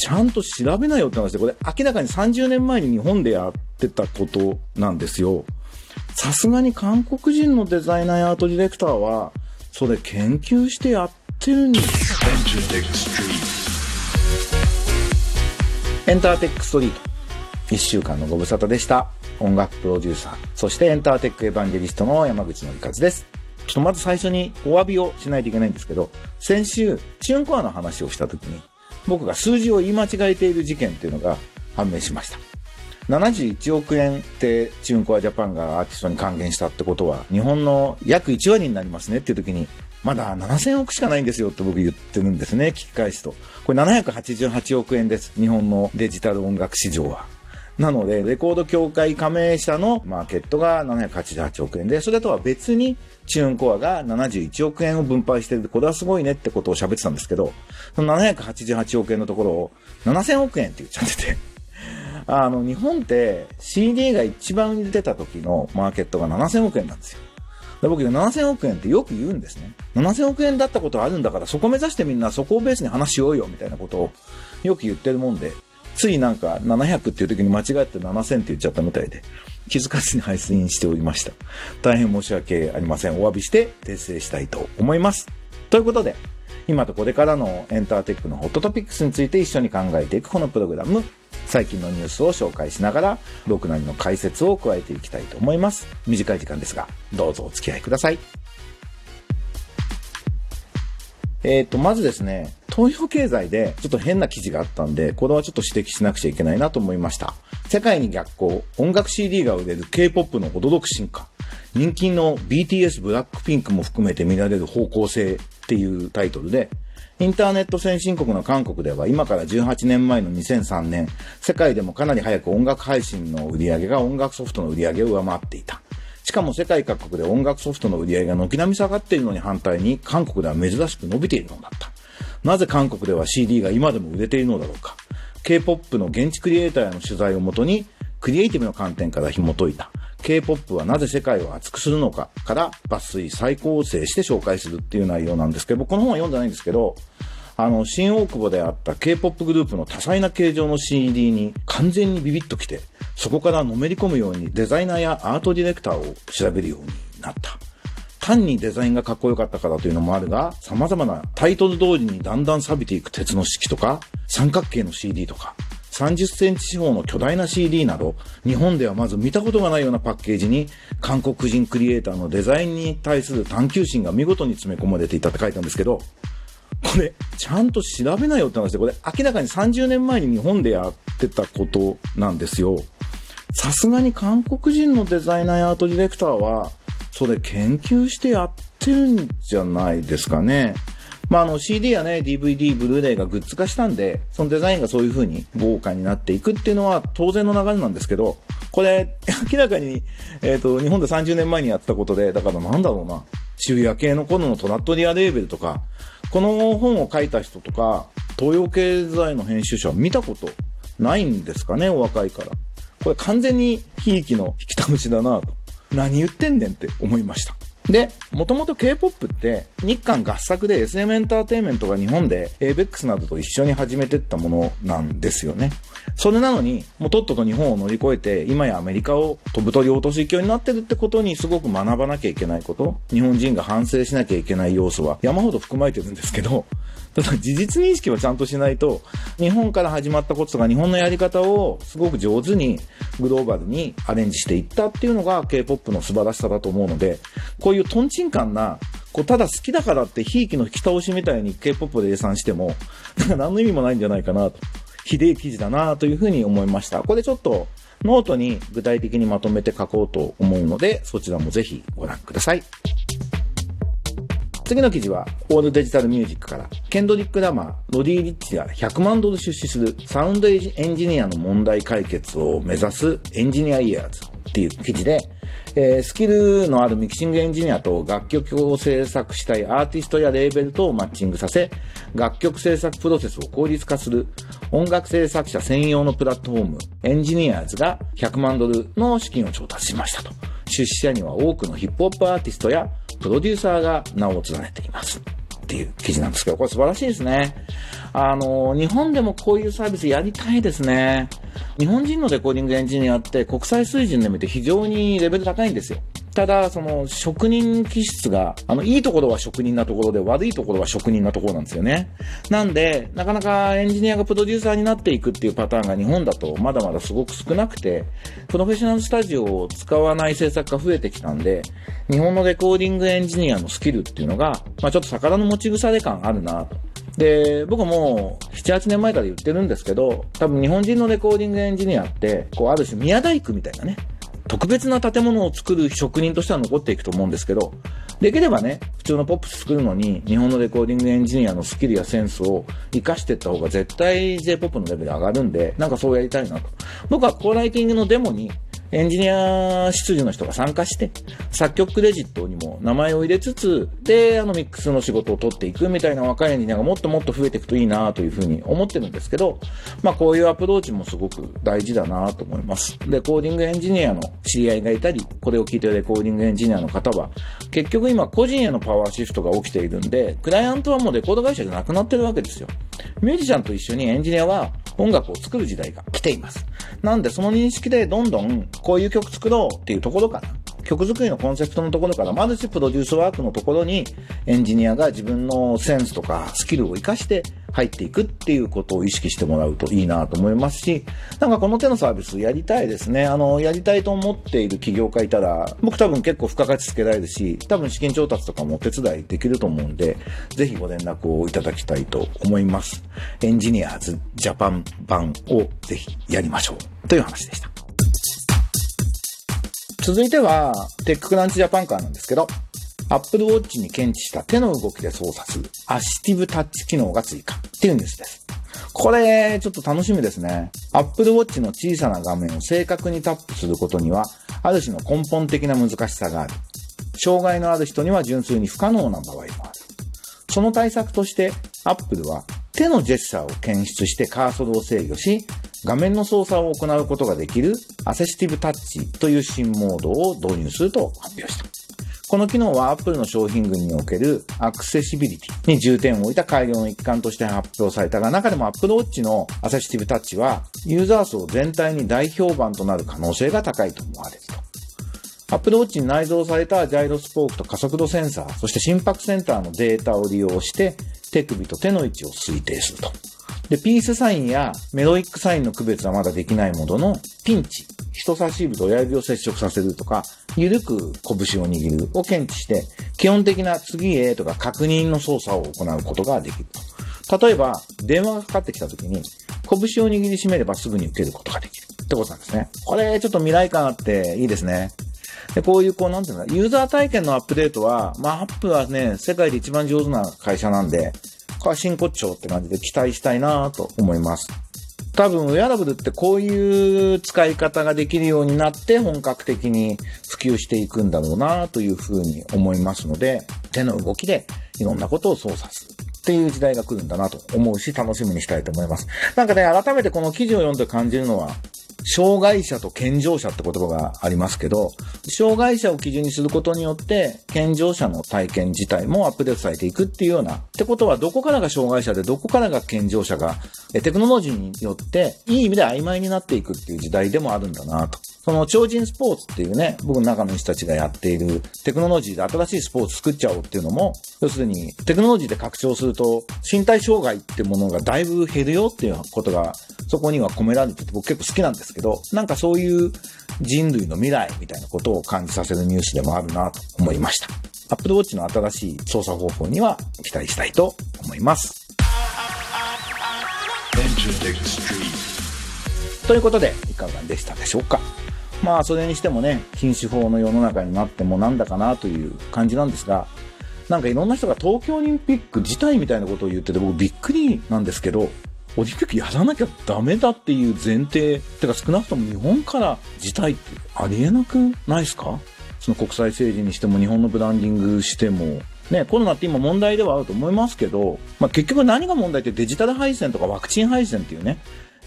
ちゃんと調べなよって話で、これ明らかに30年前に日本でやってたことなんですよ。さすがに韓国人のデザイナーやアートディレクターは、それ研究してやってるんですエンターテックストリート。1週間のご無沙汰でした。音楽プロデューサー、そしてエンターテックエヴァンゲリストの山口のりかずです。ちょっとまず最初にお詫びをしないといけないんですけど、先週、チュンコアの話をした時に、僕が数字を言い間違えている事件っていうのが判明しました。71億円ってチューンコアジャパンがアーティストに還元したってことは、日本の約1割になりますねっていう時に、まだ7000億しかないんですよって僕言ってるんですね、聞き返すと。これ788億円です。日本のデジタル音楽市場は。なので、レコード協会加盟者のマーケットが788億円で、それとは別に、チューンコアが71億円を分配してるこれはすごいねってことを喋ってたんですけど、その788億円のところを7000億円って言っちゃってて、あの、日本って CD が一番売れてた時のマーケットが7000億円なんですよ。で僕7000億円ってよく言うんですね。7000億円だったことあるんだからそこ目指してみんなそこをベースに話しようよみたいなことをよく言ってるもんで、ついなんか700っていう時に間違って7000って言っちゃったみたいで、気づかずに配信しておりました。大変申し訳ありません。お詫びして訂正したいと思います。ということで、今とこれからのエンターテックのホットトピックスについて一緒に考えていくこのプログラム、最近のニュースを紹介しながら、僕なりの解説を加えていきたいと思います。短い時間ですが、どうぞお付き合いください。えっ、ー、と、まずですね、東洋経済でちょっと変な記事があったんで、これはちょっと指摘しなくちゃいけないなと思いました。世界に逆行、音楽 CD が売れる K-POP の驚く進化。人気の BTS ブラックピンクも含めて見られる方向性っていうタイトルで、インターネット先進国の韓国では今から18年前の2003年、世界でもかなり早く音楽配信の売り上げが音楽ソフトの売り上げを上回っていた。しかも世界各国で音楽ソフトの売り上げが軒並み下がっているのに反対に韓国では珍しく伸びているのだった。なぜ韓国では CD が今でも売れているのだろうか。K-POP の現地クリエイターへの取材をもとに、クリエイティブの観点から紐解いた。K-POP はなぜ世界を熱くするのかから抜粋、再構成して紹介するっていう内容なんですけど、僕この本は読んでないんですけど、あの、新大久保であった K-POP グループの多彩な形状の CD に完全にビビッときて、そこからのめり込むようにデザイナーやアートディレクターを調べるようになった。単にデザインがかっこよかったからというのもあるが、様々なタイトル通りにだんだん錆びていく鉄の式とか、三角形の CD とか、30センチ四方の巨大な CD など、日本ではまず見たことがないようなパッケージに、韓国人クリエイターのデザインに対する探求心が見事に詰め込まれていたって書いたんですけど、これ、ちゃんと調べなよって話で、これ明らかに30年前に日本でやってたことなんですよ。さすがに韓国人のデザイナーやアートディレクターは、それ研究してやってるんじゃないですかね。まあ、あの CD やね、DVD、ブルーレイがグッズ化したんで、そのデザインがそういう風に豪華になっていくっていうのは当然の流れなんですけど、これ、明らかに、えっ、ー、と、日本で30年前にやったことで、だからなんだろうな、渋谷系の頃のトラットリアレーベルとか、この本を書いた人とか、東洋経済の編集者は見たことないんですかね、お若いから。これ完全に悲劇の引きた虫だなと。何言ってんねんって思いました。で、もともと K-POP って日韓合作で SM エンターテインメントが日本で ABEX などと一緒に始めてったものなんですよね。それなのに、もうとっとと日本を乗り越えて、今やアメリカを飛ぶ鳥落とし勢になってるってことにすごく学ばなきゃいけないこと、日本人が反省しなきゃいけない要素は山ほど含まれてるんですけど、ただ事実認識をちゃんとしないと、日本から始まったこととか日本のやり方をすごく上手にグローバルにアレンジしていったっていうのが K-POP の素晴らしさだと思うので、こういうトンチンカンな、こうただ好きだからってひいきの引き倒しみたいに K-POP で礼賛しても、なんか何の意味もないんじゃないかなと。ひでえ記事だなというふうに思いました。これちょっとノートに具体的にまとめて書こうと思うので、そちらもぜひご覧ください。次の記事は、オールデジタルミュージックから、ケンドリック・ラマー、ロディ・リッチが100万ドル出資するサウンドエンジニアの問題解決を目指す EngineEars っていう記事で、えー、スキルのあるミキシングエンジニアと楽曲を制作したいアーティストやレーベルとをマッチングさせ、楽曲制作プロセスを効率化する音楽制作者専用のプラットフォーム、 EngineEars が100万ドルの資金を調達しましたと。出資者には多くのヒップホップアーティストやプロデューサーが名を連ねています。っていう記事なんですけど、これ素晴らしいですね。あの、日本でもこういうサービスやりたいですね。日本人のレコーディングエンジニアって国際水準で見て非常にレベル高いんですよ。ただ、その、職人気質が、あの、いいところは職人なところで、悪いところは職人なところなんですよね。なんで、なかなかエンジニアがプロデューサーになっていくっていうパターンが日本だとまだまだすごく少なくて、プロフェッショナルスタジオを使わない制作が増えてきたんで、日本のレコーディングエンジニアのスキルっていうのが、まあちょっと宝の持ち腐れ感あるなと。で、僕も7、8年前から言ってるんですけど、多分日本人のレコーディングエンジニアって、こうある種宮大工みたいなね、特別な建物を作る職人としては残っていくと思うんですけど、できればね、普通のポップス作るのに、日本のレコーディングエンジニアのスキルやセンスを活かしていった方が絶対 J-POP のレベル上がるんで、なんかそうやりたいなと。僕はコーライティングのデモに、エンジニア出自の人が参加して、作曲クレジットにも名前を入れつつ、で、あのミックスの仕事を取っていくみたいな若いエンジニアがもっともっと増えていくといいなというふうに思ってるんですけど、まあこういうアプローチもすごく大事だなと思います。レコーディングエンジニアの知り合いがいたり、これを聞いてるレコーディングエンジニアの方は、結局今個人へのパワーシフトが起きているんで、クライアントはもうレコード会社じゃなくなってるわけですよ。ミュージシャンと一緒にエンジニアは音楽を作る時代が来ています。なんでその認識でどんどんこういう曲作ろうっていうところから、曲作りのコンセプトのところから、まずしプロデュースワークのところにエンジニアが自分のセンスとかスキルを活かして入っていくっていうことを意識してもらうといいなと思いますし、なんかこの手のサービスやりたいですね。あの、やりたいと思っている起業家いたら、僕多分結構付加価値つけられるし、多分資金調達とかもお手伝いできると思うんで、ぜひご連絡をいただきたいと思います。エンジニアーズジャパン版をぜひやりましょう。という話でした。続いては、テッククランチジャパンカーなんですけど、Apple Watch に検知した手の動きで操作するアシティブタッチ機能が追加っていうニュースです。これ、ちょっと楽しみですね。Apple Watch の小さな画面を正確にタップすることには、ある種の根本的な難しさがある。障害のある人には純粋に不可能な場合もある。その対策として、Apple は手のジェスチャーを検出してカーソルを制御し、画面の操作を行うことができるアセシティブタッチという新モードを導入すると発表した。この機能は Apple の商品群におけるアクセシビリティに重点を置いた改良の一環として発表されたが、中でも Apple Watch のアセシティブタッチはユーザー層全体に大評判となる可能性が高いと思われると。Apple Watch に内蔵されたジャイロスポークと加速度センサー、そして心拍センターのデータを利用して手首と手の位置を推定すると。で、ピースサインやメロイックサインの区別はまだできないものの、ピンチ、人差し指と親指を接触させるとか、ゆるく拳を握るを検知して、基本的な次へとか確認の操作を行うことができると。例えば、電話がかかってきた時に、拳を握りしめればすぐに受けることができるってことなんですね。これ、ちょっと未来感あっていいですね。で、こういう、こう、なんていうのユーザー体験のアップデートは、まあ、アップはね、世界で一番上手な会社なんで、これは真骨頂って感じで期待したいなと思います。多分、ウェアラブルってこういう使い方ができるようになって本格的に普及していくんだろうなというふうに思いますので、手の動きでいろんなことを操作する。っていう時代が来るんだなと思うし、楽しみにしたいと思います。なんかね、改めてこの記事を読んで感じるのは、障害者と健常者って言葉がありますけど、障害者を基準にすることによって、健常者の体験自体もアップデートされていくっていうような。ってことは、どこからが障害者で、どこからが健常者が、テクノロジーによって、いい意味で曖昧になっていくっていう時代でもあるんだなと。その超人スポーツっていうね、僕の中の人たちがやっているテクノロジーで新しいスポーツ作っちゃおうっていうのも、要するにテクノロジーで拡張すると身体障害ってものがだいぶ減るよっていうことがそこには込められてて僕結構好きなんですけど、なんかそういう人類の未来みたいなことを感じさせるニュースでもあるなと思いました。Apple Watch の新しい操作方法には期待したいと思います。ということで、いかがでしたでしょうか？まあ、それにしてもね、禁止法の世の中になってもなんだかなという感じなんですが、なんかいろんな人が東京オリンピック自体みたいなことを言ってて、僕びっくりなんですけど、オリンピックやらなきゃダメだっていう前提、てか少なくとも日本から自体ってありえなくないですか？その国際政治にしても日本のブランディングしても、ね、コロナって今問題ではあると思いますけど、まあ、結局何が問題ってデジタル配線とかワクチン配線っていうね、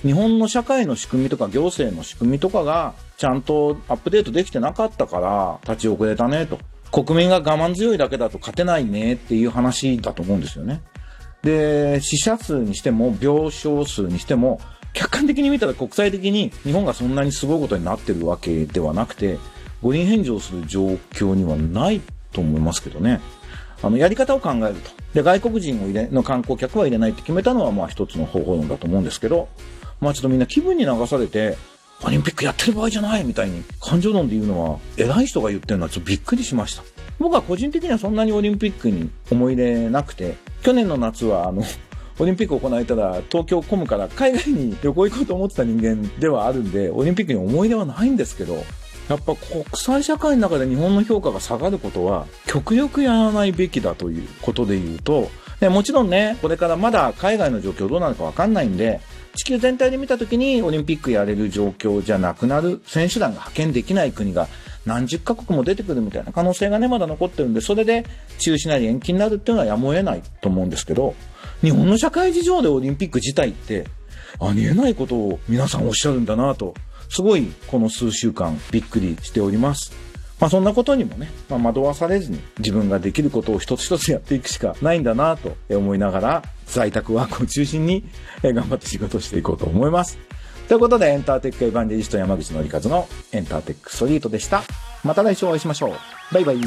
日本の社会の仕組みとか行政の仕組みとかがちゃんとアップデートできてなかったから立ち遅れたねと。国民が我慢強いだけだと勝てないねっていう話だと思うんですよね。で、死者数にしても、病床数にしても、客観的に見たら国際的に日本がそんなにすごいことになってるわけではなくて、五輪返上する状況にはないと思いますけどね。あの、やり方を考えると。で、外国人を入れ、の観光客は入れないって決めたのは、まあ一つの方法論だと思うんですけど、まあちょっとみんな気分に流されて、オリンピックやってる場合じゃないみたいに感情論で言うのは、偉い人が言ってるのはちょっとびっくりしました。僕は個人的にはそんなにオリンピックに思い入れなくて、去年の夏はあの、オリンピックを行われたら東京混むから海外に旅行行こうと思ってた人間ではあるんで、オリンピックに思い入れはないんですけど、やっぱ国際社会の中で日本の評価が下がることは極力やらないべきだということで言うと、でもちろんね、これからまだ海外の状況どうなるかわかんないんで、地球全体で見たときにオリンピックやれる状況じゃなくなる、選手団が派遣できない国が何十カ国も出てくるみたいな可能性がね、まだ残ってるんで、それで中止なり延期になるっていうのはやむを得ないと思うんですけど、日本の社会事情でオリンピック自体って、ありえないことを皆さんおっしゃるんだなと、すごいこの数週間びっくりしております。まあそんなことにもね、まあ、惑わされずに自分ができることを一つ一つやっていくしかないんだなと思いながら、在宅ワークを中心に頑張って仕事していこうと思います。ということで、エンターテックエヴァンジェリスト山口のりかずのエンターテックストリートでした。また来週お会いしましょう。バイバイ。